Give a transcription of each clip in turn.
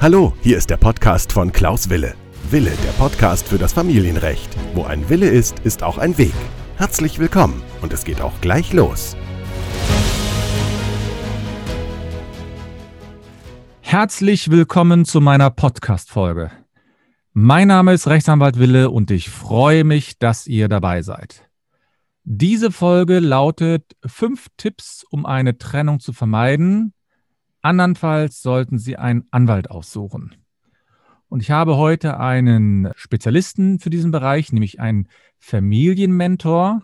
Hallo, hier ist der Podcast von Klaus Wille. Wille, der Podcast für das Familienrecht. Wo ein Wille ist, ist auch ein Weg. Herzlich willkommen und es geht auch gleich los. Herzlich willkommen zu meiner Podcast-Folge. Mein Name ist Rechtsanwalt Wille und ich freue mich, dass ihr dabei seid. Diese Folge lautet fünf Tipps, um eine Trennung zu vermeiden, Andernfalls sollten Sie einen Anwalt aussuchen. Und ich habe heute einen Spezialisten für diesen Bereich, nämlich einen Familienmentor,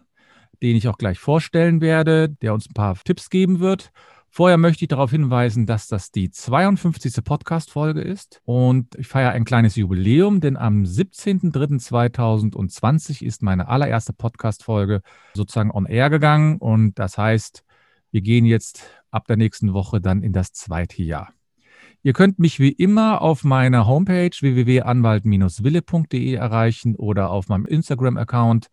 den ich auch gleich vorstellen werde, der uns ein paar Tipps geben wird. Vorher möchte ich darauf hinweisen, dass das die 52. Podcast-Folge ist und ich feiere ein kleines Jubiläum, denn am 17.03.2020 ist meine allererste Podcast-Folge sozusagen on air gegangen und das heißt, wir gehen jetzt ab der nächsten Woche dann in das zweite Jahr. Ihr könnt mich wie immer auf meiner Homepage www.anwalt-wille.de erreichen oder auf meinem Instagram-Account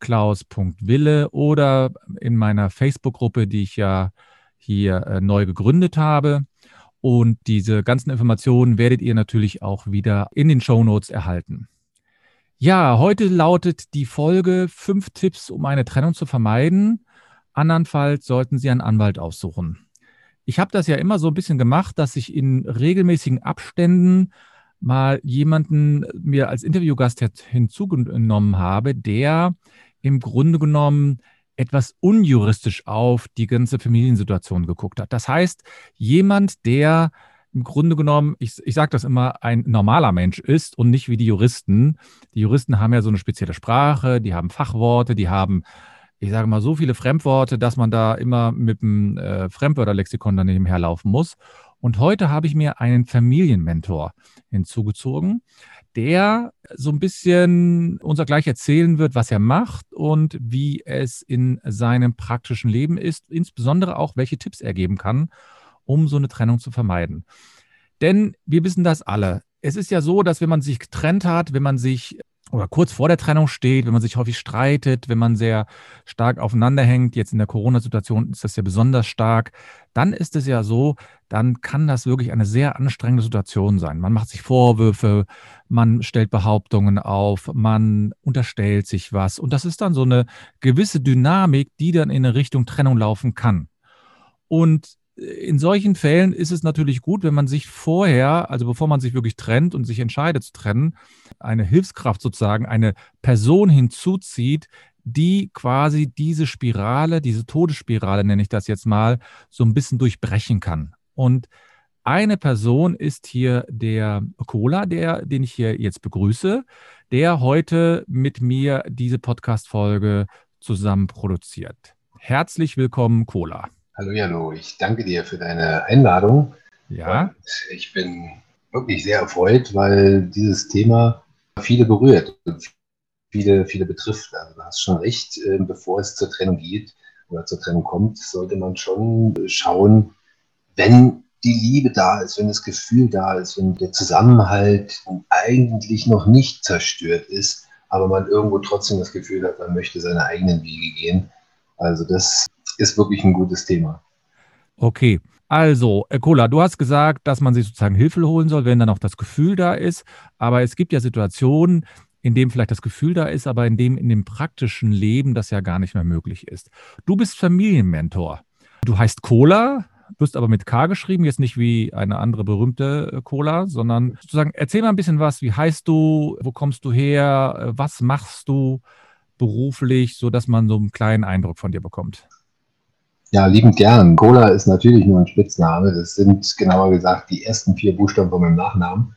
klaus.wille oder in meiner Facebook-Gruppe, die ich ja hier äh, neu gegründet habe. Und diese ganzen Informationen werdet ihr natürlich auch wieder in den Show Notes erhalten. Ja, heute lautet die Folge fünf Tipps, um eine Trennung zu vermeiden. Andernfalls sollten Sie einen Anwalt aufsuchen. Ich habe das ja immer so ein bisschen gemacht, dass ich in regelmäßigen Abständen mal jemanden mir als Interviewgast hinzugenommen habe, der im Grunde genommen etwas unjuristisch auf die ganze Familiensituation geguckt hat. Das heißt, jemand, der im Grunde genommen, ich, ich sage das immer, ein normaler Mensch ist und nicht wie die Juristen. Die Juristen haben ja so eine spezielle Sprache, die haben Fachworte, die haben ich sage mal, so viele Fremdworte, dass man da immer mit dem äh, Fremdwörterlexikon daneben herlaufen muss. Und heute habe ich mir einen Familienmentor hinzugezogen, der so ein bisschen unser gleich erzählen wird, was er macht und wie es in seinem praktischen Leben ist, insbesondere auch, welche Tipps er geben kann, um so eine Trennung zu vermeiden. Denn wir wissen das alle. Es ist ja so, dass wenn man sich getrennt hat, wenn man sich oder kurz vor der Trennung steht, wenn man sich häufig streitet, wenn man sehr stark aufeinander hängt, jetzt in der Corona-Situation ist das ja besonders stark, dann ist es ja so, dann kann das wirklich eine sehr anstrengende Situation sein. Man macht sich Vorwürfe, man stellt Behauptungen auf, man unterstellt sich was und das ist dann so eine gewisse Dynamik, die dann in eine Richtung Trennung laufen kann. Und in solchen Fällen ist es natürlich gut, wenn man sich vorher, also bevor man sich wirklich trennt und sich entscheidet zu trennen, eine Hilfskraft sozusagen, eine Person hinzuzieht, die quasi diese Spirale, diese Todesspirale nenne ich das jetzt mal, so ein bisschen durchbrechen kann. Und eine Person ist hier der Cola, der, den ich hier jetzt begrüße, der heute mit mir diese Podcast-Folge zusammen produziert. Herzlich willkommen, Cola. Hallo Jano, ich danke dir für deine Einladung. Ja. Und ich bin wirklich sehr erfreut, weil dieses Thema viele berührt und viele, viele betrifft. Also du hast schon recht, äh, bevor es zur Trennung geht oder zur Trennung kommt, sollte man schon schauen, wenn die Liebe da ist, wenn das Gefühl da ist, wenn der Zusammenhalt eigentlich noch nicht zerstört ist, aber man irgendwo trotzdem das Gefühl hat, man möchte seine eigenen Wege gehen. Also das ist wirklich ein gutes Thema. Okay. Also, Cola, du hast gesagt, dass man sich sozusagen Hilfe holen soll, wenn dann auch das Gefühl da ist. Aber es gibt ja Situationen, in denen vielleicht das Gefühl da ist, aber in dem in dem praktischen Leben das ja gar nicht mehr möglich ist. Du bist Familienmentor. Du heißt Cola, wirst aber mit K geschrieben, jetzt nicht wie eine andere berühmte äh, Cola, sondern sozusagen erzähl mal ein bisschen was. Wie heißt du? Wo kommst du her? Was machst du beruflich, sodass man so einen kleinen Eindruck von dir bekommt? Ja, liebend gern. Cola ist natürlich nur ein Spitzname. Das sind genauer gesagt die ersten vier Buchstaben von meinem Nachnamen.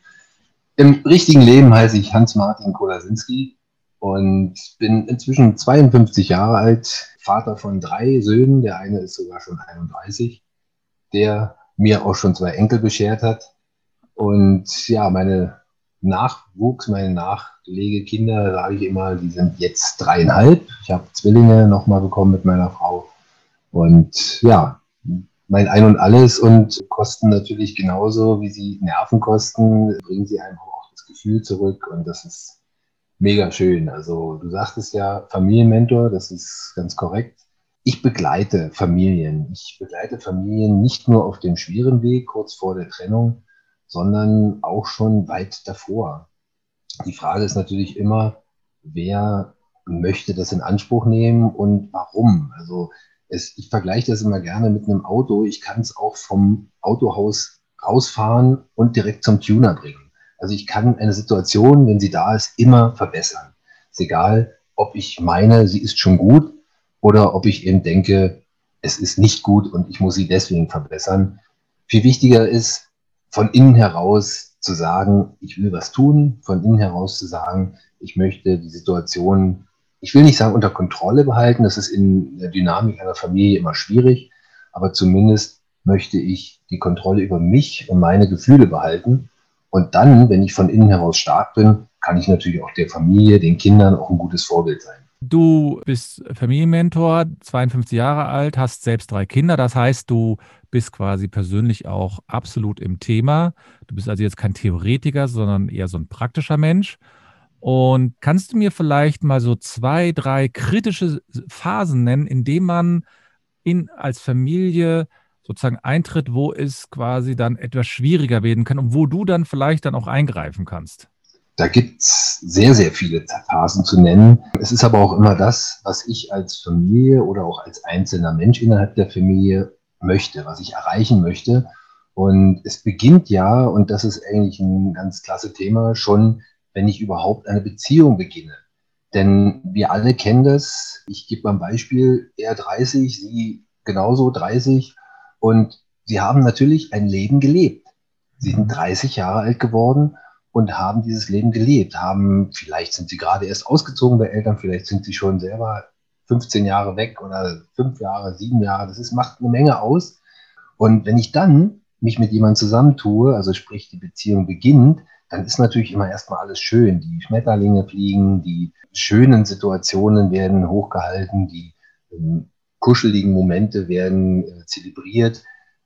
Im richtigen Leben heiße ich Hans-Martin Kolasinski und bin inzwischen 52 Jahre alt, Vater von drei Söhnen. Der eine ist sogar schon 31, der mir auch schon zwei Enkel beschert hat. Und ja, meine Nachwuchs, meine Nachlegekinder, sage ich immer, die sind jetzt dreieinhalb. Ich habe Zwillinge nochmal bekommen mit meiner Frau. Und ja, mein Ein und Alles und kosten natürlich genauso, wie sie Nerven kosten, bringen sie einfach auch das Gefühl zurück und das ist mega schön. Also du sagtest ja Familienmentor, das ist ganz korrekt. Ich begleite Familien. Ich begleite Familien nicht nur auf dem schweren Weg kurz vor der Trennung, sondern auch schon weit davor. Die Frage ist natürlich immer, wer möchte das in Anspruch nehmen und warum? Also es, ich vergleiche das immer gerne mit einem Auto. Ich kann es auch vom Autohaus rausfahren und direkt zum Tuner bringen. Also ich kann eine Situation, wenn sie da ist, immer verbessern. Ist egal, ob ich meine, sie ist schon gut oder ob ich eben denke, es ist nicht gut und ich muss sie deswegen verbessern. Viel wichtiger ist, von innen heraus zu sagen, ich will was tun, von innen heraus zu sagen, ich möchte die Situation, ich will nicht sagen unter Kontrolle behalten, das ist in der Dynamik einer Familie immer schwierig, aber zumindest möchte ich die Kontrolle über mich und meine Gefühle behalten. Und dann, wenn ich von innen heraus stark bin, kann ich natürlich auch der Familie, den Kindern auch ein gutes Vorbild sein. Du bist Familienmentor, 52 Jahre alt, hast selbst drei Kinder. Das heißt, du bist quasi persönlich auch absolut im Thema. Du bist also jetzt kein Theoretiker, sondern eher so ein praktischer Mensch. Und kannst du mir vielleicht mal so zwei, drei kritische Phasen nennen, in denen man in, als Familie sozusagen eintritt, wo es quasi dann etwas schwieriger werden kann und wo du dann vielleicht dann auch eingreifen kannst? Da gibt es sehr, sehr viele Phasen zu nennen. Es ist aber auch immer das, was ich als Familie oder auch als einzelner Mensch innerhalb der Familie möchte, was ich erreichen möchte. Und es beginnt ja, und das ist eigentlich ein ganz klasse Thema, schon, wenn ich überhaupt eine Beziehung beginne. Denn wir alle kennen das. Ich gebe mal ein Beispiel, er 30, sie genauso 30. Und sie haben natürlich ein Leben gelebt. Sie sind 30 Jahre alt geworden und haben dieses Leben gelebt, haben, vielleicht sind sie gerade erst ausgezogen bei Eltern, vielleicht sind sie schon selber 15 Jahre weg oder fünf Jahre, sieben Jahre, das ist, macht eine Menge aus. Und wenn ich dann mich mit jemandem zusammentue, also sprich die Beziehung beginnt, dann ist natürlich immer erstmal alles schön. Die Schmetterlinge fliegen, die schönen Situationen werden hochgehalten, die ähm, kuscheligen Momente werden äh, zelebriert.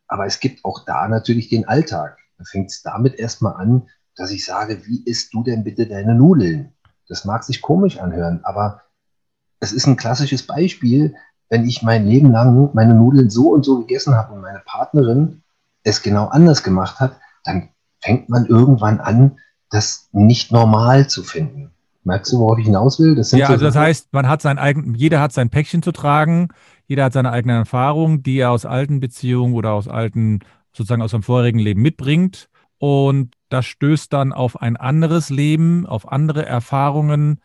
Aber es gibt auch da natürlich den Alltag. Da fängt es damit erstmal an, dass ich sage, wie isst du denn bitte deine Nudeln? Das mag sich komisch anhören, aber es ist ein klassisches Beispiel, wenn ich mein Leben lang meine Nudeln so und so gegessen habe und meine Partnerin es genau anders gemacht hat, dann fängt man irgendwann an, das nicht normal zu finden. Merkst du, worauf ich hinaus will? ja, so also das heißt, man hat sein eigen, jeder hat sein Päckchen zu tragen, jeder hat seine eigenen Erfahrungen, die er aus alten Beziehungen oder aus alten, sozusagen aus seinem vorherigen Leben mitbringt. Und das stößt dann auf ein anderes Leben, auf andere Erfahrungen,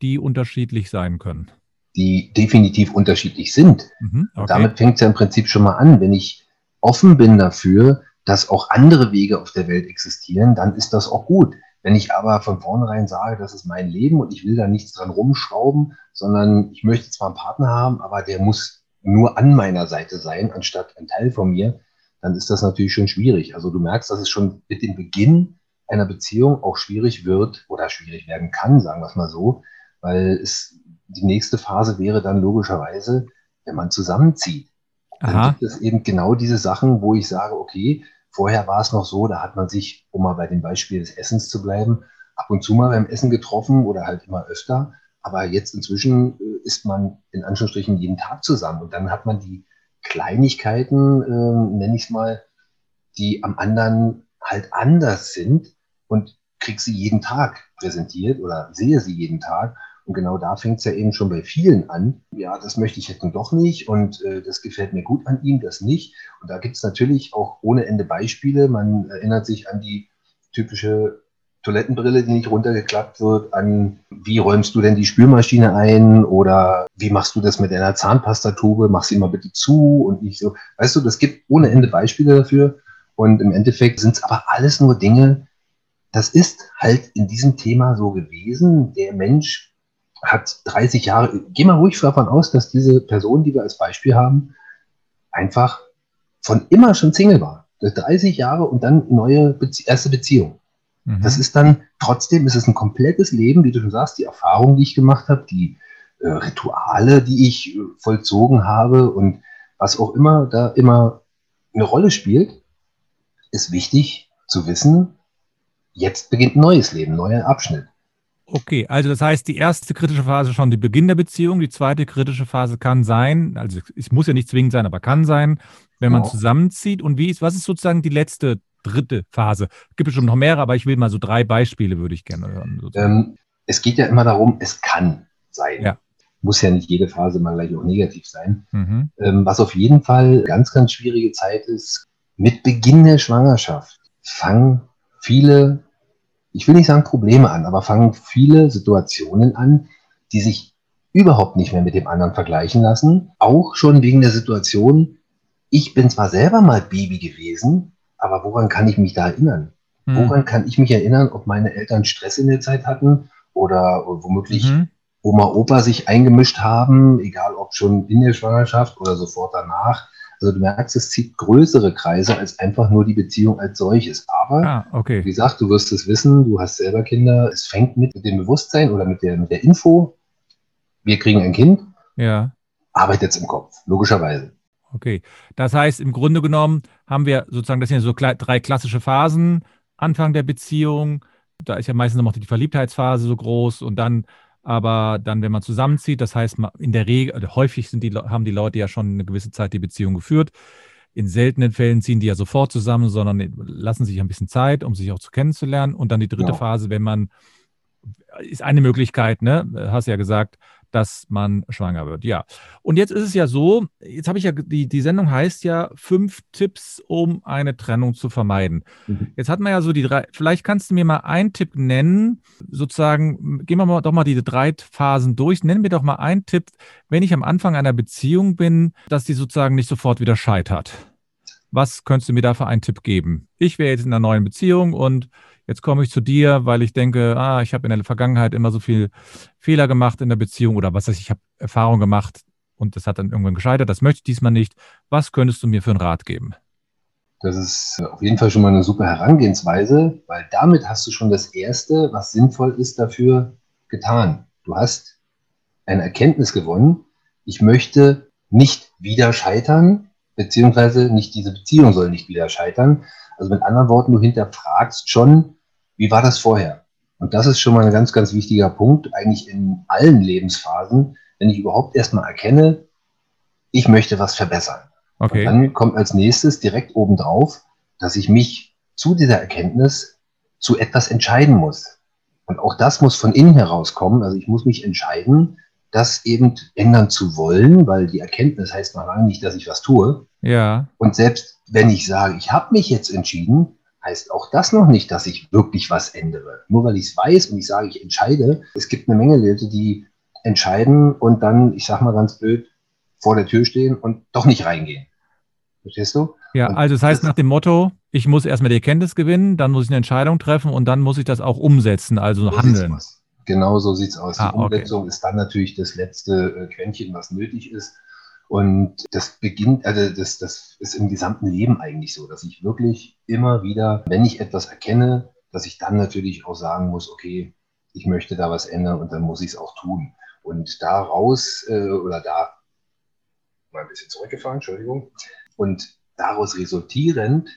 die unterschiedlich sein können. Die definitiv unterschiedlich sind. Mhm, okay. Damit fängt es ja im Prinzip schon mal an. Wenn ich offen bin dafür, dass auch andere Wege auf der Welt existieren, dann ist das auch gut. Wenn ich aber von vornherein sage, das ist mein Leben und ich will da nichts dran rumschrauben, sondern ich möchte zwar einen Partner haben, aber der muss nur an meiner Seite sein, anstatt ein Teil von mir, dann ist das natürlich schon schwierig. Also du merkst, dass es schon mit dem Beginn einer Beziehung auch schwierig wird oder schwierig werden kann, sagen wir es mal so, weil es die nächste Phase wäre dann logischerweise, wenn man zusammenzieht. Dann Aha. gibt es eben genau diese Sachen, wo ich sage, okay, vorher war es noch so, da hat man sich, um mal bei dem Beispiel des Essens zu bleiben, ab und zu mal beim Essen getroffen oder halt immer öfter. Aber jetzt inzwischen äh, ist man in Anführungsstrichen jeden Tag zusammen und dann hat man die Kleinigkeiten, äh, nenne ich es mal, die am anderen halt anders sind und kriege sie jeden Tag präsentiert oder sehe sie jeden Tag. Und genau da fängt es ja eben schon bei vielen an. Ja, das möchte ich jetzt doch nicht und äh, das gefällt mir gut an ihm, das nicht. Und da gibt es natürlich auch ohne Ende Beispiele. Man erinnert sich an die typische Toilettenbrille, die nicht runtergeklappt wird, an wie räumst du denn die Spülmaschine ein oder wie machst du das mit deiner Zahnpastatube, mach sie mal bitte zu und nicht so. Weißt du, das gibt ohne Ende Beispiele dafür und im Endeffekt sind es aber alles nur Dinge, das ist halt in diesem Thema so gewesen. Der Mensch hat 30 Jahre, geh mal ruhig davon aus, dass diese Person, die wir als Beispiel haben, einfach von immer schon Single war. 30 Jahre und dann neue Bezie erste Beziehung. Mhm. Das ist dann, trotzdem ist es ein komplettes Leben, wie du schon sagst, die Erfahrungen, die ich gemacht habe, die äh, Rituale, die ich äh, vollzogen habe und was auch immer da immer eine Rolle spielt, ist wichtig zu wissen, jetzt beginnt ein neues Leben, neuer Abschnitt. Okay, also das heißt, die erste kritische Phase schon die Beginn der Beziehung, die zweite kritische Phase kann sein, also es muss ja nicht zwingend sein, aber kann sein, wenn man genau. zusammenzieht. Und wie ist, was ist sozusagen die letzte dritte Phase? Gibt es schon noch mehrere, aber ich will mal so drei Beispiele, würde ich gerne hören. Ähm, es geht ja immer darum, es kann sein. Ja. Muss ja nicht jede Phase mal gleich auch negativ sein. Mhm. Ähm, was auf jeden Fall ganz, ganz schwierige Zeit ist, mit Beginn der Schwangerschaft fangen viele, ich will nicht sagen Probleme an, aber fangen viele Situationen an, die sich überhaupt nicht mehr mit dem anderen vergleichen lassen. Auch schon wegen der Situation, ich bin zwar selber mal Baby gewesen, aber woran kann ich mich da erinnern? Mhm. Woran kann ich mich erinnern, ob meine Eltern Stress in der Zeit hatten oder womöglich mhm. Oma, Opa sich eingemischt haben, egal ob schon in der Schwangerschaft oder sofort danach. Also du merkst, es zieht größere Kreise als einfach nur die Beziehung als solches. Aber ah, okay. wie gesagt, du wirst es wissen, du hast selber Kinder. Es fängt mit, mit dem Bewusstsein oder mit der, mit der Info, wir kriegen ein Kind. Ja. Arbeitet im Kopf, logischerweise. Okay. Das heißt, im Grunde genommen haben wir sozusagen, das sind so drei klassische Phasen. Anfang der Beziehung, da ist ja meistens noch die Verliebtheitsphase so groß und dann aber dann, wenn man zusammenzieht, das heißt, in der Regel, also häufig sind die, haben die Leute ja schon eine gewisse Zeit die Beziehung geführt. In seltenen Fällen ziehen die ja sofort zusammen, sondern lassen sich ein bisschen Zeit, um sich auch zu kennenzulernen. Und dann die dritte ja. Phase, wenn man, ist eine Möglichkeit, ne? Hast ja gesagt, dass man schwanger wird. Ja. Und jetzt ist es ja so, jetzt habe ich ja, die, die Sendung heißt ja fünf Tipps, um eine Trennung zu vermeiden. Mhm. Jetzt hat man ja so die drei, vielleicht kannst du mir mal einen Tipp nennen, sozusagen, gehen wir mal, doch mal diese drei Phasen durch. Nenn mir doch mal einen Tipp, wenn ich am Anfang einer Beziehung bin, dass die sozusagen nicht sofort wieder scheitert. Was könntest du mir da für einen Tipp geben? Ich wäre jetzt in einer neuen Beziehung und Jetzt komme ich zu dir, weil ich denke, ah, ich habe in der Vergangenheit immer so viel Fehler gemacht in der Beziehung oder was weiß ich, ich habe Erfahrung gemacht und das hat dann irgendwann gescheitert. Das möchte ich diesmal nicht. Was könntest du mir für einen Rat geben? Das ist auf jeden Fall schon mal eine super Herangehensweise, weil damit hast du schon das Erste, was sinnvoll ist, dafür getan. Du hast eine Erkenntnis gewonnen. Ich möchte nicht wieder scheitern, beziehungsweise nicht diese Beziehung soll nicht wieder scheitern. Also mit anderen Worten, du hinterfragst schon, wie war das vorher? Und das ist schon mal ein ganz, ganz wichtiger Punkt, eigentlich in allen Lebensphasen, wenn ich überhaupt erstmal erkenne, ich möchte was verbessern. Okay. Und dann kommt als nächstes direkt obendrauf, dass ich mich zu dieser Erkenntnis zu etwas entscheiden muss. Und auch das muss von innen herauskommen. Also ich muss mich entscheiden, das eben ändern zu wollen, weil die Erkenntnis heißt noch lange nicht, dass ich was tue. Ja. Und selbst wenn ich sage, ich habe mich jetzt entschieden, heißt auch das noch nicht, dass ich wirklich was ändere. Nur weil ich es weiß und ich sage, ich entscheide. Es gibt eine Menge Leute, die entscheiden und dann, ich sag mal ganz blöd, vor der Tür stehen und doch nicht reingehen. Verstehst du? Ja, und also das heißt nach dem Motto, ich muss erstmal die Erkenntnis gewinnen, dann muss ich eine Entscheidung treffen und dann muss ich das auch umsetzen, also so handeln. Genau so sieht es aus. Ah, die Umsetzung okay. ist dann natürlich das letzte äh, Quäntchen, was nötig ist. Und das beginnt, also das, das ist im gesamten Leben eigentlich so, dass ich wirklich immer wieder, wenn ich etwas erkenne, dass ich dann natürlich auch sagen muss, okay, ich möchte da was ändern und dann muss ich es auch tun. Und daraus, äh, oder da, mal ein bisschen zurückgefahren, Entschuldigung, und daraus resultierend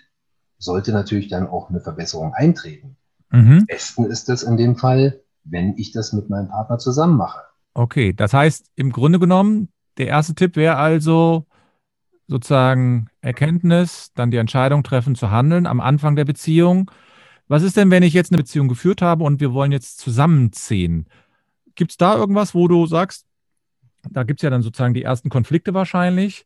sollte natürlich dann auch eine Verbesserung eintreten. Mhm. Am besten ist es in dem Fall, wenn ich das mit meinem Partner zusammen mache. Okay, das heißt, im Grunde genommen, der erste Tipp wäre also sozusagen Erkenntnis, dann die Entscheidung treffen zu handeln am Anfang der Beziehung. Was ist denn, wenn ich jetzt eine Beziehung geführt habe und wir wollen jetzt zusammenziehen? Gibt es da irgendwas, wo du sagst, da gibt es ja dann sozusagen die ersten Konflikte wahrscheinlich,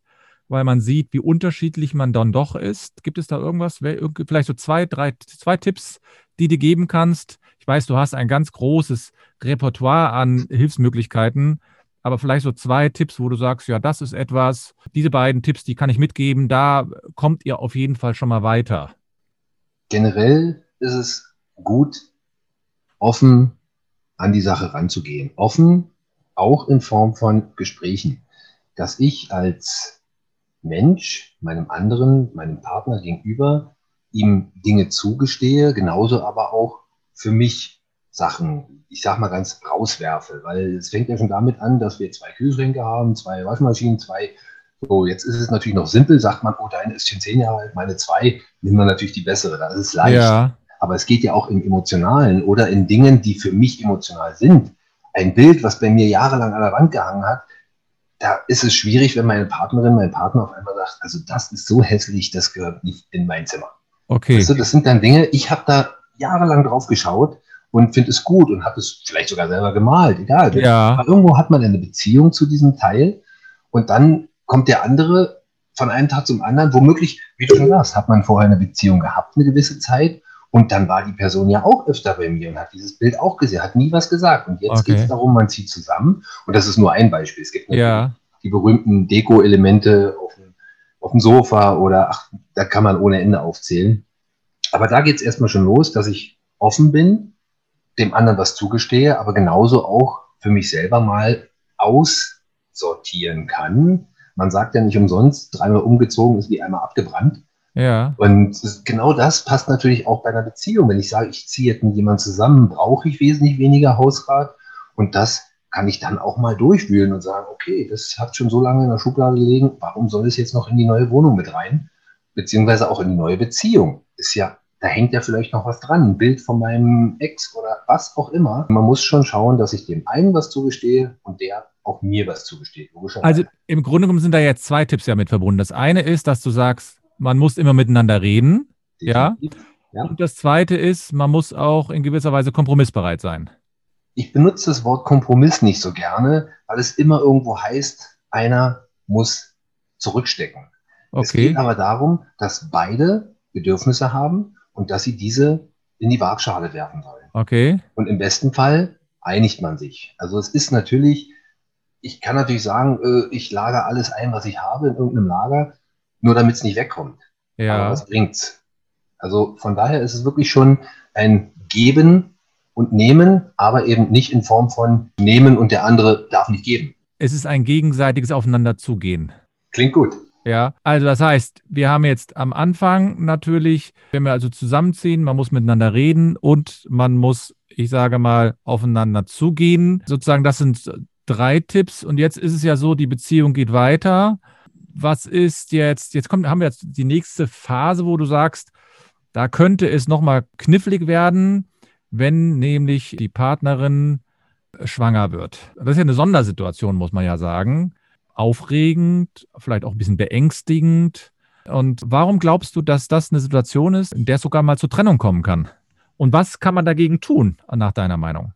weil man sieht, wie unterschiedlich man dann doch ist. Gibt es da irgendwas, vielleicht so zwei, drei, zwei Tipps, die du geben kannst? Ich weiß, du hast ein ganz großes Repertoire an Hilfsmöglichkeiten, aber vielleicht so zwei Tipps, wo du sagst, ja, das ist etwas, diese beiden Tipps, die kann ich mitgeben, da kommt ihr auf jeden Fall schon mal weiter. Generell ist es gut, offen an die Sache ranzugehen. Offen auch in Form von Gesprächen. Dass ich als Mensch meinem anderen, meinem Partner gegenüber ihm Dinge zugestehe, genauso aber auch für mich Sachen ich sag mal ganz rauswerfe, weil es fängt ja schon damit an, dass wir zwei Kühlschränke haben, zwei Waschmaschinen, zwei. So, jetzt ist es natürlich noch simpel, sagt man, oh, deine ist schon zehn Jahre alt, meine zwei, nehmen wir natürlich die bessere. Das ist leicht. Ja. Aber es geht ja auch im Emotionalen oder in Dingen, die für mich emotional sind. Ein Bild, was bei mir jahrelang an der Wand gehangen hat, da ist es schwierig, wenn meine Partnerin, mein Partner auf einmal sagt, also das ist so hässlich, das gehört nicht in mein Zimmer. Okay. Weißt du, das sind dann Dinge, ich habe da jahrelang drauf geschaut und finde es gut und habe es vielleicht sogar selber gemalt, egal. Ja. Aber irgendwo hat man eine Beziehung zu diesem Teil und dann kommt der andere von einem Tag zum anderen, womöglich, wie du schon sagst, hat man vorher eine Beziehung gehabt, eine gewisse Zeit und dann war die Person ja auch öfter bei mir und hat dieses Bild auch gesehen, hat nie was gesagt. Und jetzt Okay. geht es darum, man zieht zusammen und das ist nur ein Beispiel. Es gibt Ja. die berühmten Deko-Elemente auf dem, auf dem Sofa oder ach, da kann man ohne Ende aufzählen. Aber da geht es erstmal schon los, dass ich offen bin, dem anderen was zugestehe, aber genauso auch für mich selber mal aussortieren kann. Man sagt ja nicht umsonst, dreimal umgezogen ist wie einmal abgebrannt. Ja. Und genau das passt natürlich auch bei einer Beziehung. Wenn ich sage, ich ziehe jetzt mit jemandem zusammen, brauche ich wesentlich weniger Hausrat. Und das kann ich dann auch mal durchwühlen und sagen, okay, das hat schon so lange in der Schublade gelegen, warum soll es jetzt noch in die neue Wohnung mit rein? Beziehungsweise auch in die neue Beziehung. Ist ja, da hängt ja vielleicht noch was dran, ein Bild von meinem Ex oder was auch immer. Man muss schon schauen, dass ich dem einen was zugestehe und der auch mir was zugesteht. Also im Grunde genommen sind da jetzt zwei Tipps ja mit verbunden. Das eine ist, dass du sagst, man muss immer miteinander reden. ja. Ja. Und das zweite ist, man muss auch in gewisser Weise kompromissbereit sein. ich benutze das Wort Kompromiss nicht so gerne, weil es immer irgendwo heißt, einer muss zurückstecken. Es Okay. geht aber darum, dass beide Bedürfnisse haben und dass sie diese in die Waagschale werfen sollen. Okay. Und im besten Fall einigt man sich. Also es ist natürlich, ich kann natürlich sagen, äh, ich lagere alles ein, was ich habe in irgendeinem Lager, nur damit es nicht wegkommt. Aber Ja. was bringt's? Also von daher ist es wirklich schon ein Geben und Nehmen, aber eben nicht in Form von Nehmen und der andere darf nicht geben. Es ist ein gegenseitiges Aufeinanderzugehen. Klingt gut. Ja, also das heißt, wir haben jetzt am Anfang natürlich, wenn wir also zusammenziehen, man muss miteinander reden und man muss, ich sage mal, aufeinander zugehen. Sozusagen, das sind drei Tipps. Und jetzt ist es ja so, die Beziehung geht weiter. Was ist jetzt, jetzt kommt, haben wir jetzt die nächste Phase, wo du sagst, da könnte es nochmal knifflig werden, wenn nämlich die Partnerin schwanger wird. Das ist ja eine Sondersituation, muss man ja sagen aufregend, vielleicht auch ein bisschen beängstigend. Und warum glaubst du, dass das eine Situation ist, in der es sogar mal zur Trennung kommen kann? Und was kann man dagegen tun, nach deiner Meinung?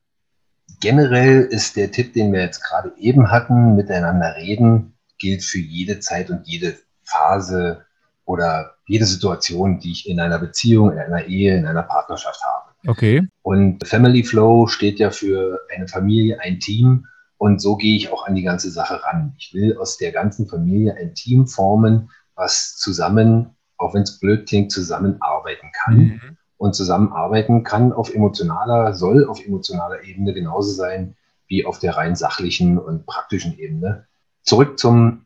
Generell ist der Tipp, den wir jetzt gerade eben hatten, miteinander reden, gilt für jede Zeit und jede Phase oder jede Situation, die ich in einer Beziehung, in einer Ehe, in einer Partnerschaft habe. Okay. Und Family Flow steht ja für eine Familie, ein Team. Und so gehe ich auch an die ganze Sache ran. Ich will aus der ganzen Familie ein Team formen, was zusammen, auch wenn es blöd klingt, zusammenarbeiten kann. Mhm. Und zusammenarbeiten kann auf emotionaler, soll auf emotionaler Ebene genauso sein wie auf der rein sachlichen und praktischen Ebene. Zurück zum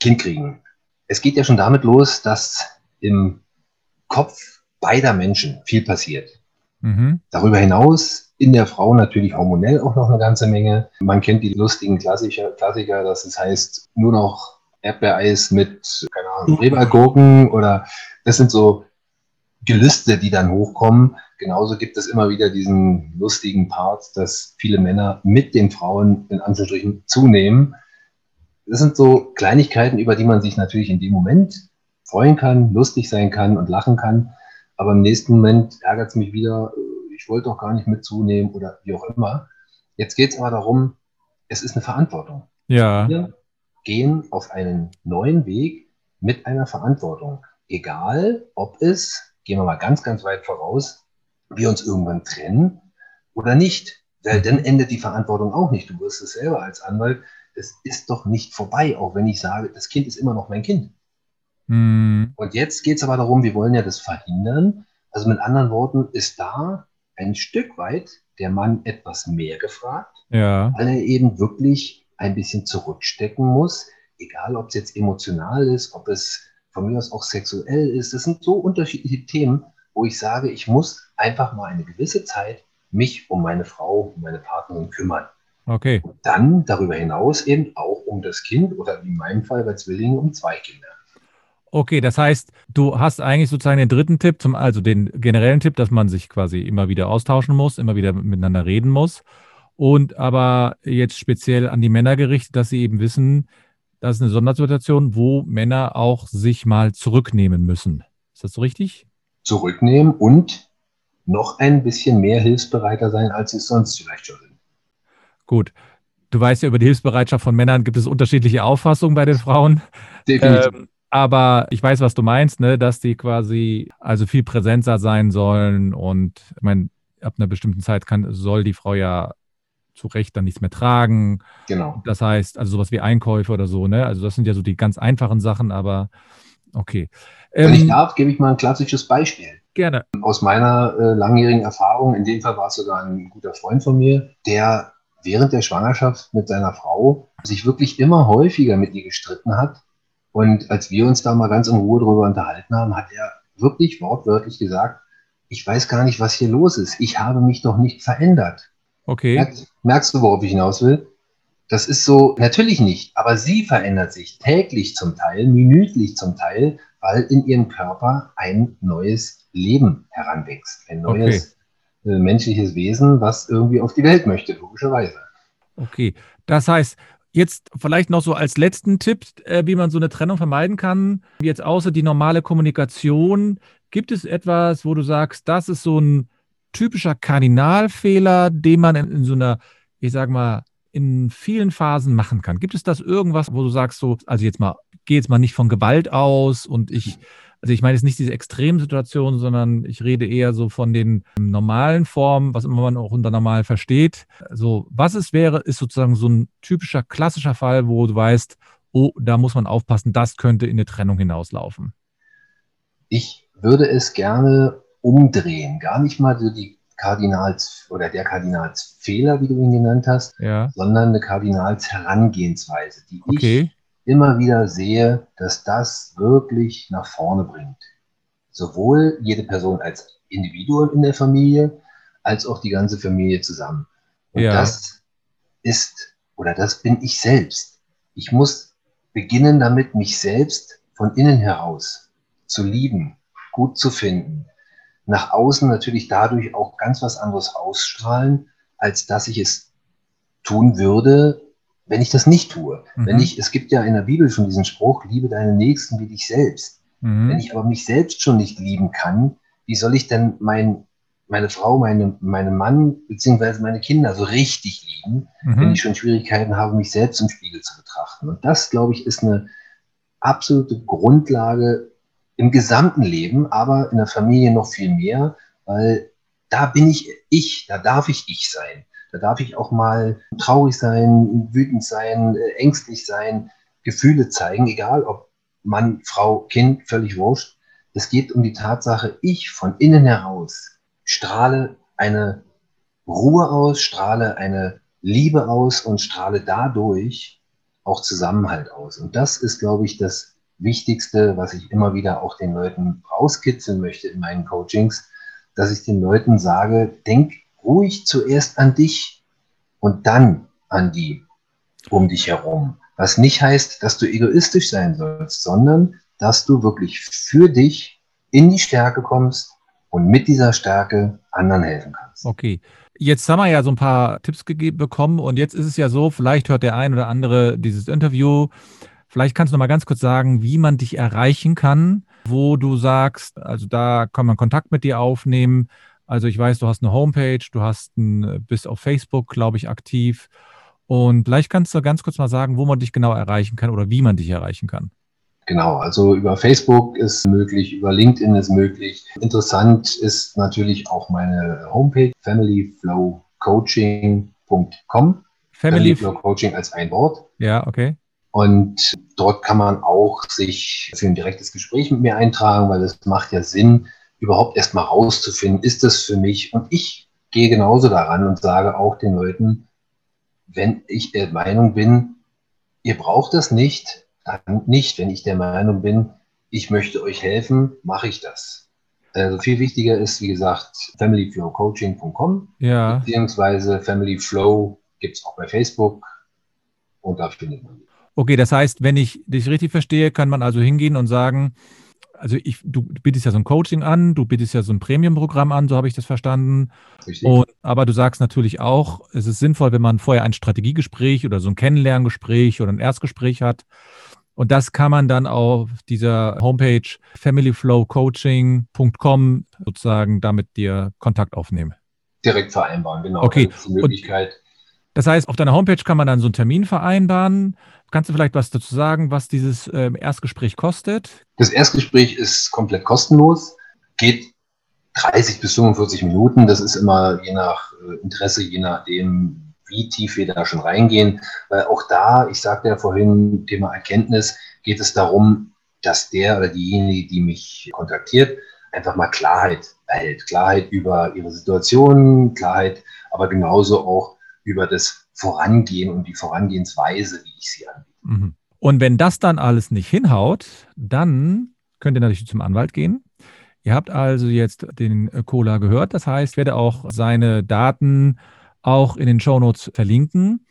Kindkriegen. Es geht ja schon damit los, dass im Kopf beider Menschen viel passiert. Mhm. Darüber hinaus in der Frau natürlich hormonell auch noch eine ganze Menge. Man kennt die lustigen Klassiker, Klassiker dass es heißt, nur noch Erdbeereis mit, keine Ahnung, Rebergurken oder das sind so Gelüste, die dann hochkommen. Genauso gibt es immer wieder diesen lustigen Part, dass viele Männer mit den Frauen in Anführungsstrichen zunehmen. Das sind so Kleinigkeiten, über die man sich natürlich in dem Moment freuen kann, lustig sein kann und lachen kann. Aber im nächsten Moment ärgert es mich wieder, ich wollte doch gar nicht mit zunehmen oder wie auch immer. Jetzt geht es aber darum, es ist eine Verantwortung. Ja. Wir gehen auf einen neuen Weg mit einer Verantwortung. Egal, ob es, gehen wir mal ganz, ganz weit voraus, wir uns irgendwann trennen oder nicht. Weil dann endet die Verantwortung auch nicht. Du wirst es selber als Anwalt, es ist doch nicht vorbei, auch wenn ich sage, das Kind ist immer noch mein Kind. Mhm. Und jetzt geht es aber darum, wir wollen ja das verhindern. Also mit anderen Worten ist da ein Stück weit der Mann etwas mehr gefragt, Ja. weil er eben wirklich ein bisschen zurückstecken muss, egal ob es jetzt emotional ist, ob es von mir aus auch sexuell ist. Das sind so unterschiedliche Themen, wo ich sage, ich muss einfach mal eine gewisse Zeit mich um meine Frau, um meine Partnerin kümmern. Okay. Und dann darüber hinaus eben auch um das Kind oder in meinem Fall bei Zwillingen um zwei Kinder. Okay, das heißt, du hast eigentlich sozusagen den dritten Tipp, zum, also den generellen Tipp, dass man sich quasi immer wieder austauschen muss, immer wieder miteinander reden muss. Und aber jetzt speziell an die Männer gerichtet, dass sie eben wissen, das ist eine Sondersituation, wo Männer auch sich mal zurücknehmen müssen. Ist das so richtig? zurücknehmen und noch ein bisschen mehr hilfsbereiter sein, als sie es sonst vielleicht schon sind. Gut. Du weißt ja, über die Hilfsbereitschaft von Männern gibt es unterschiedliche Auffassungen bei den Frauen. Definitiv. Ähm, aber ich weiß, was du meinst, ne? dass die quasi also viel präsenter sein sollen und ich meine, ab einer bestimmten Zeit kann, soll die Frau ja zu Recht dann nichts mehr tragen. Genau. Das heißt, also sowas wie Einkäufe oder so, ne? Also das sind ja so die ganz einfachen Sachen, aber okay. Wenn ich Ähm, darf, gebe ich mal ein klassisches Beispiel. gerne. Aus meiner äh, langjährigen Erfahrung, in dem Fall war es sogar ein guter Freund von mir, der während der Schwangerschaft mit seiner Frau sich wirklich immer häufiger mit ihr gestritten hat. Und als wir uns da mal ganz in Ruhe drüber unterhalten haben, hat er wirklich wortwörtlich gesagt, ich weiß gar nicht, was hier los ist. Ich habe mich doch nicht verändert. Okay. Merkst, merkst du, worauf ich hinaus will? Das ist so, natürlich nicht, aber sie verändert sich täglich zum Teil, minütlich zum Teil, weil in ihrem Körper ein neues Leben heranwächst. Ein neues äh, menschliches Wesen, was irgendwie auf die Welt möchte, logischerweise. Okay. Das heißt, jetzt vielleicht noch so als letzten Tipp, äh, wie man so eine Trennung vermeiden kann. Jetzt außer die normale Kommunikation, gibt es etwas, wo du sagst, das ist so ein typischer Kardinalfehler, den man in, so einer, ich sag mal, in vielen Phasen machen kann? Gibt es das irgendwas, wo du sagst, so, also jetzt mal, geh jetzt mal nicht von Gewalt aus und ich, also ich meine jetzt nicht diese Extremsituation, sondern ich rede eher so von den normalen Formen, was immer man auch unter normal versteht. So, was es wäre, ist sozusagen so ein typischer klassischer Fall, wo du weißt, oh, da muss man aufpassen, das könnte in eine Trennung hinauslaufen. Ich würde es gerne umdrehen, gar nicht mal so die Kardinals oder der Kardinalsfehler, wie du ihn genannt hast, Ja, sondern eine Kardinalsherangehensweise, die ich okay. Immer wieder sehe, dass das wirklich nach vorne bringt. Sowohl jede Person als Individuum in der Familie, als auch die ganze Familie zusammen. Und Ja. das ist, oder das bin ich selbst. Ich muss beginnen damit, mich selbst von innen heraus zu lieben, gut zu finden. Nach außen natürlich dadurch auch ganz was anderes ausstrahlen, als dass ich es tun würde, wenn ich das nicht tue. Mhm. Wenn ich, es gibt ja in der Bibel schon diesen Spruch, liebe deinen Nächsten wie dich selbst. Wenn Mhm. ich aber mich selbst schon nicht lieben kann, wie soll ich denn mein, meine Frau, meine, meinen Mann beziehungsweise meine Kinder so richtig lieben, wenn Mhm. ich schon Schwierigkeiten habe, mich selbst im Spiegel zu betrachten? Und das, glaube ich, ist eine absolute Grundlage im gesamten Leben, aber in der Familie noch viel mehr, weil da bin ich ich, da darf ich ich sein. Da darf ich auch mal traurig sein, wütend sein, äh, ängstlich sein, Gefühle zeigen, egal ob Mann, Frau, Kind, völlig wurscht. Es geht um die Tatsache, ich von innen heraus strahle eine Ruhe aus, strahle eine Liebe aus und strahle dadurch auch Zusammenhalt aus. Und das ist, glaube ich, das Wichtigste, was ich immer wieder auch den Leuten rauskitzeln möchte in meinen Coachings, dass ich den Leuten sage, denk ruhig zuerst an dich und dann an die um dich herum. Was nicht heißt, dass du egoistisch sein sollst, sondern dass du wirklich für dich in die Stärke kommst und mit dieser Stärke anderen helfen kannst. Okay. Jetzt haben wir ja so ein paar Tipps gegeben bekommen und jetzt ist es ja so, vielleicht hört der ein oder andere dieses Interview. Vielleicht kannst du noch mal ganz kurz sagen, wie man dich erreichen kann, wo du sagst, also da kann man Kontakt mit dir aufnehmen. Also ich weiß, du hast eine Homepage, du hast ein, bist auf Facebook, glaube ich, aktiv. Und vielleicht kannst du ganz kurz mal sagen, wo man dich genau erreichen kann oder wie man dich erreichen kann. Genau, also über Facebook ist möglich, über LinkedIn ist möglich. Interessant ist natürlich auch meine Homepage familyflowcoaching.com. Family, Flow Coaching als ein Wort. ja, okay. Und dort kann man auch sich für ein direktes Gespräch mit mir eintragen, weil es macht ja Sinn, überhaupt erstmal rauszufinden, ist das für mich? Und ich gehe genauso daran und sage auch den Leuten, wenn ich der Meinung bin, ihr braucht das nicht, dann nicht. Wenn ich der Meinung bin, ich möchte euch helfen, mache ich das. Also viel wichtiger ist, wie gesagt, familyflowcoaching.com Ja, beziehungsweise Family Flow gibt es auch bei Facebook und da findet man. Okay, das heißt, wenn ich dich richtig verstehe, kann man also hingehen und sagen, also ich, du bietest ja so ein Coaching an, du bietest ja so ein Premium-Programm an, so habe ich das verstanden. Richtig? Und, aber du sagst natürlich auch, es ist sinnvoll, wenn man vorher ein Strategiegespräch oder so ein Kennenlerngespräch oder ein Erstgespräch hat. Und das kann man dann auf dieser Homepage familyflowcoaching.com sozusagen damit dir Kontakt aufnehmen. Direkt vereinbaren, genau. Okay. Das ist die Möglichkeit. Und das heißt, auf deiner Homepage kann man dann so einen Termin vereinbaren. Kannst du vielleicht was dazu sagen, was dieses ähm, Erstgespräch kostet? Das Erstgespräch ist komplett kostenlos, geht 30 bis 45 Minuten. Das ist immer je nach äh, Interesse, je nachdem, wie tief wir da schon reingehen. Weil auch da, ich sagte ja vorhin, Thema Erkenntnis, geht es darum, dass der oder diejenige, die mich kontaktiert, einfach mal Klarheit erhält. Klarheit über ihre Situation, Klarheit, aber genauso auch über das Vorangehen und die Vorangehensweise, wie ich sie anbiete. Mhm. Und wenn das dann alles nicht hinhaut, dann könnt ihr natürlich zum Anwalt gehen. Ihr habt also jetzt den Cola gehört. Das heißt, ich werde auch seine Daten auch in den Shownotes verlinken.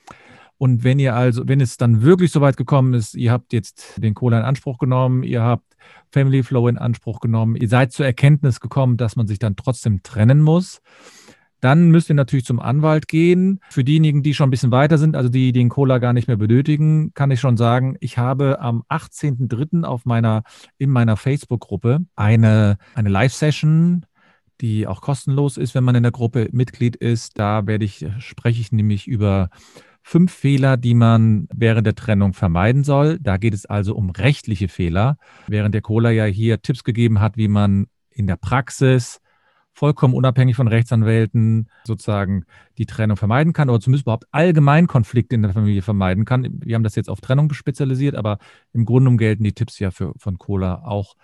Und wenn ihr also, wenn es dann wirklich so weit gekommen ist, ihr habt jetzt den Cola in Anspruch genommen, ihr habt Family Flow in Anspruch genommen, ihr seid zur Erkenntnis gekommen, dass man sich dann trotzdem trennen muss, dann müsst ihr natürlich zum Anwalt gehen. Für diejenigen, die schon ein bisschen weiter sind, also die den Cola gar nicht mehr benötigen, kann ich schon sagen, ich habe am 18.03. auf meiner, in meiner Facebook-Gruppe eine, eine Live-Session die auch kostenlos ist, wenn man in der Gruppe Mitglied ist. Da werde ich, spreche ich nämlich über fünf Fehler, die man während der Trennung vermeiden soll. Da geht es also um rechtliche Fehler, während der Cola ja hier Tipps gegeben hat, wie man in der Praxis vollkommen unabhängig von Rechtsanwälten sozusagen die Trennung vermeiden kann oder zumindest überhaupt allgemein Konflikte in der Familie vermeiden kann. Wir haben das jetzt auf Trennung spezialisiert, aber im Grunde gelten die Tipps ja für, von Cola auch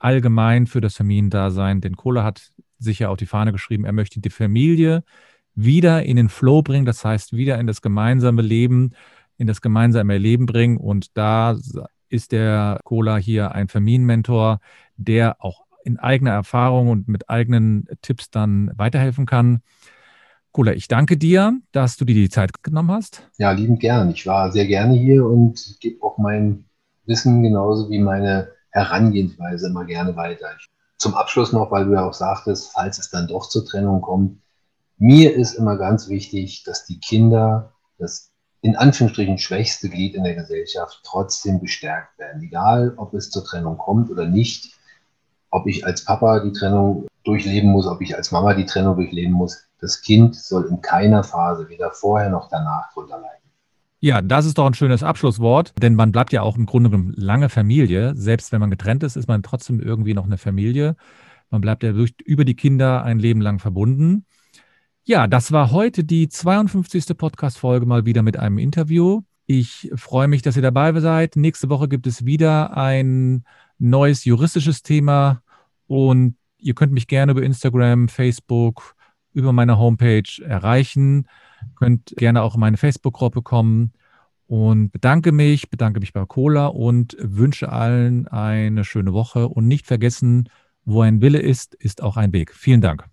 allgemein für das Familiendasein. Denn Cola hat sich ja auf die Fahne geschrieben, er möchte die Familie wieder in den Flow bringen, das heißt wieder in das gemeinsame Leben, in das gemeinsame Erleben bringen. Und da ist der Cola hier ein Familienmentor, der auch in eigener Erfahrung und mit eigenen Tipps dann weiterhelfen kann. Cola, ich danke dir, dass du dir die Zeit genommen hast. Ja, liebend gern. Ich war sehr gerne hier und gebe auch mein Wissen genauso wie meine Herangehensweise immer gerne weiter. Zum Abschluss noch, weil du ja auch sagtest, falls es dann doch zur Trennung kommt, mir ist immer ganz wichtig, dass die Kinder, das in Anführungsstrichen schwächste Glied in der Gesellschaft, trotzdem bestärkt werden. Egal, ob es zur Trennung kommt oder nicht ob ich als Papa die Trennung durchleben muss, ob ich als Mama die Trennung durchleben muss. Das Kind soll in keiner Phase, weder vorher noch danach, drunter leiden. Ja, das ist doch ein schönes Abschlusswort, denn man bleibt ja auch im Grunde genommen lange Familie. Selbst wenn man getrennt ist, ist man trotzdem irgendwie noch eine Familie. Man bleibt ja durch, über die Kinder ein Leben lang verbunden. Ja, das war heute die 52. Podcast-Folge mal wieder mit einem Interview. Ich freue mich, dass ihr dabei seid. Nächste Woche gibt es wieder ein neues juristisches Thema und ihr könnt mich gerne über Instagram, Facebook, über meine Homepage erreichen. Könnt gerne auch in meine Facebook-Gruppe kommen. Und bedanke mich, bedanke mich bei Cola und wünsche allen eine schöne Woche. Und nicht vergessen, wo ein Wille ist, ist auch ein Weg. Vielen Dank.